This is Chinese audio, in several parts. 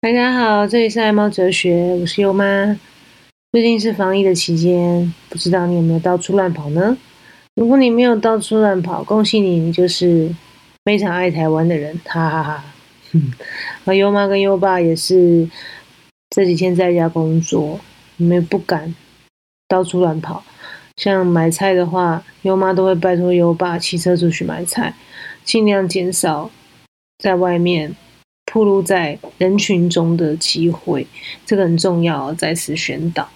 大家好，这里是爱猫哲学，我是优妈。最近是防疫的期间，不知道你有没有到处乱跑呢？如果你没有到处乱跑，恭喜你，你就是非常爱台湾的人，哈哈哈。而 优妈跟优爸也是这几天在家工作，你们不敢到处乱跑。像买菜的话，优妈都会拜托优爸骑车出去买菜，尽量减少在外面。暴露在人群中的机会，这个很重要，再次宣导。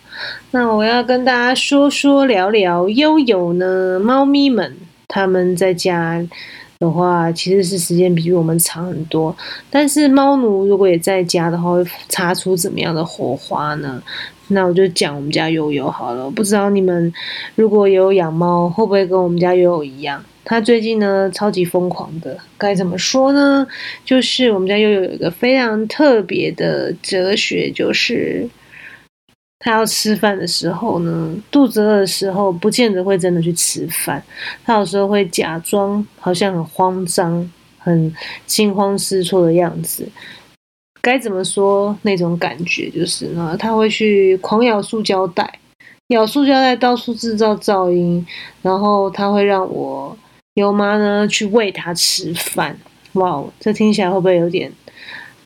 那我要跟大家说说聊聊悠悠呢，猫咪们他们在家的话，其实是时间比我们长很多。但是猫奴如果也在家的话，会擦出怎么样的火花呢？那我就讲我们家悠悠好了。不知道你们如果有养猫，会不会跟我们家悠悠一样？他最近呢，超级疯狂的，该怎么说呢？就是我们家又有一个非常特别的哲学，就是他要吃饭的时候呢，肚子饿的时候，不见得会真的去吃饭，他有时候会假装好像很慌张、很惊慌失措的样子。该怎么说那种感觉？就是呢，他会去狂咬塑胶袋，咬塑胶袋到处制造噪音，然后他会让我。优妈呢去喂它吃饭，哇，这听起来会不会有点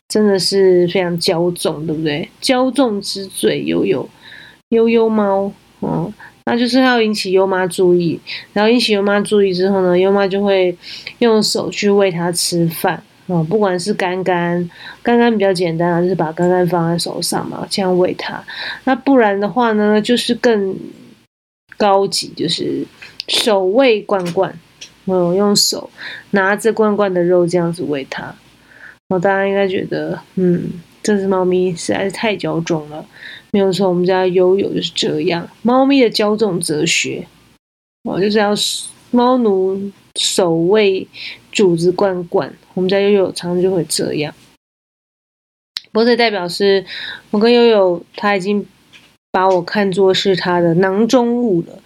真的是非常骄纵，对不对？骄纵之罪，悠悠悠悠猫，嗯，那就是要引起优妈注意，然后引起优妈注意之后呢，优妈就会用手去喂它吃饭，啊，不管是干干，干干比较简单啊，就是把干干放在手上嘛，这样喂它。那不然的话呢，就是更高级，就是手喂罐罐。我用手拿着罐罐的肉这样子喂它，哦，大家应该觉得，嗯，这只猫咪实在是太骄纵了。没有错，我们家悠悠就是这样，猫咪的骄纵哲学，我，就是要猫奴守卫主子罐罐。我们家悠悠常常就会这样，不过这代表是我跟悠悠他已经。把我看作是他的囊中物了，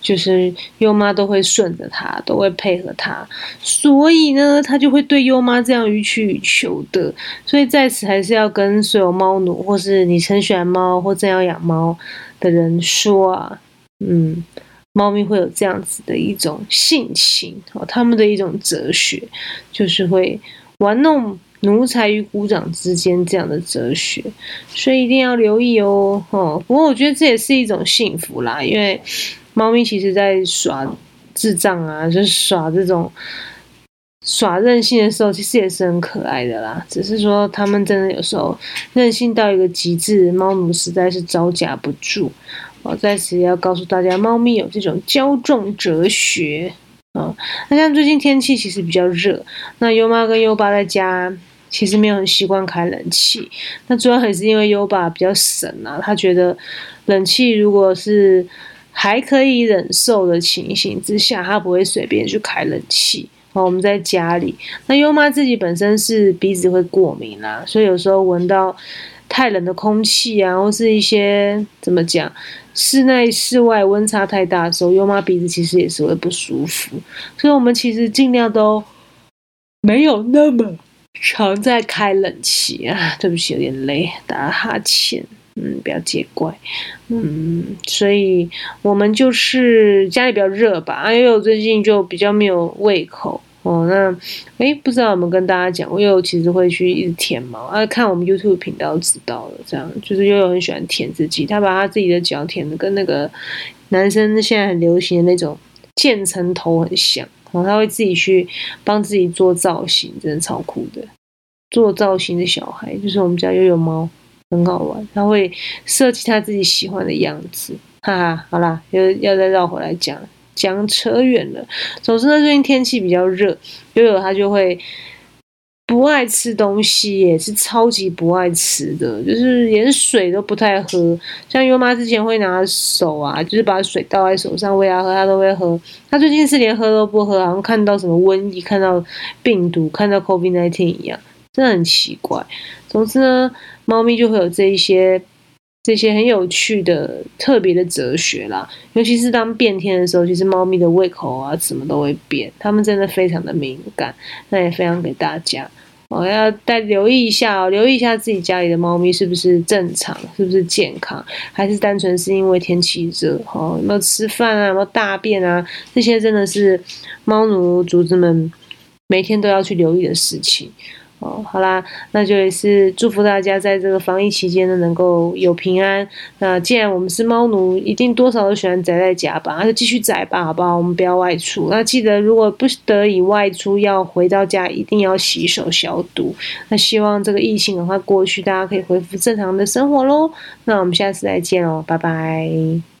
就是优妈都会顺着他，都会配合他，所以呢，他就会对优妈这样予取予求的。所以在此还是要跟所有猫奴，或是你很喜欢猫或正要养猫的人说啊，嗯，猫咪会有这样子的一种性情哦，他们的一种哲学就是会玩弄。奴才与股掌之间这样的哲学，所以一定要留意哦。哦，不过我觉得这也是一种幸福啦，因为猫咪其实在耍智障啊，就是耍这种耍任性的时候，其实也是很可爱的啦。只是说他们真的有时候任性到一个极致，猫奴实在是招架不住。我在此要告诉大家，猫咪有这种骄纵哲学。嗯，那像最近天气其实比较热，那优妈跟优爸在家其实没有很习惯开冷气，那主要还是因为优爸比较省啊，他觉得冷气如果是还可以忍受的情形之下，他不会随便去开冷气。哦，我们在家里，那优妈自己本身是鼻子会过敏啦，所以有时候闻到太冷的空气啊，或是一些怎么讲？室内、室外温差太大的时候，优妈鼻子其实也是会不舒服，所以我们其实尽量都没有那么常在开冷气啊。对不起，有点累，打哈欠，嗯，不要见怪，嗯，所以我们就是家里比较热吧，啊，悠悠最近就比较没有胃口。哦，那哎，不知道有没有跟大家讲，悠悠其实会去一直舔毛啊。看我们 YouTube 频道知道了，这样就是悠悠很喜欢舔自己，他把他自己的脚舔的跟那个男生现在很流行的那种渐层头很像。然后他会自己去帮自己做造型，真的超酷的。做造型的小孩就是我们家悠悠猫，很好玩。他会设计他自己喜欢的样子，哈哈。好啦，又要再绕回来讲。讲扯远了。总之呢，最近天气比较热，悠悠他就会不爱吃东西，也是超级不爱吃的，就是连水都不太喝。像优妈之前会拿手啊，就是把水倒在手上喂它喝，它都会喝。它最近是连喝都不喝，好像看到什么瘟疫、看到病毒、看到 COVID-19 一样，真的很奇怪。总之呢，猫咪就会有这一些。这些很有趣的、特别的哲学啦，尤其是当变天的时候，其实猫咪的胃口啊，什么都会变，它们真的非常的敏感。那也分享给大家。哦，要再留意一下哦，留意一下自己家里的猫咪是不是正常，是不是健康，还是单纯是因为天气热？哦，有没有吃饭啊？有没有大便啊？这些真的是猫奴主子们每天都要去留意的事情。哦，好啦，那就也是祝福大家在这个防疫期间呢，能够有平安。那既然我们是猫奴，一定多少都喜欢宅在家吧，那就继续宅吧，好不好？我们不要外出。那记得，如果不得已外出，要回到家一定要洗手消毒。那希望这个疫情赶快过去，大家可以恢复正常的生活喽。那我们下次再见喽，拜拜。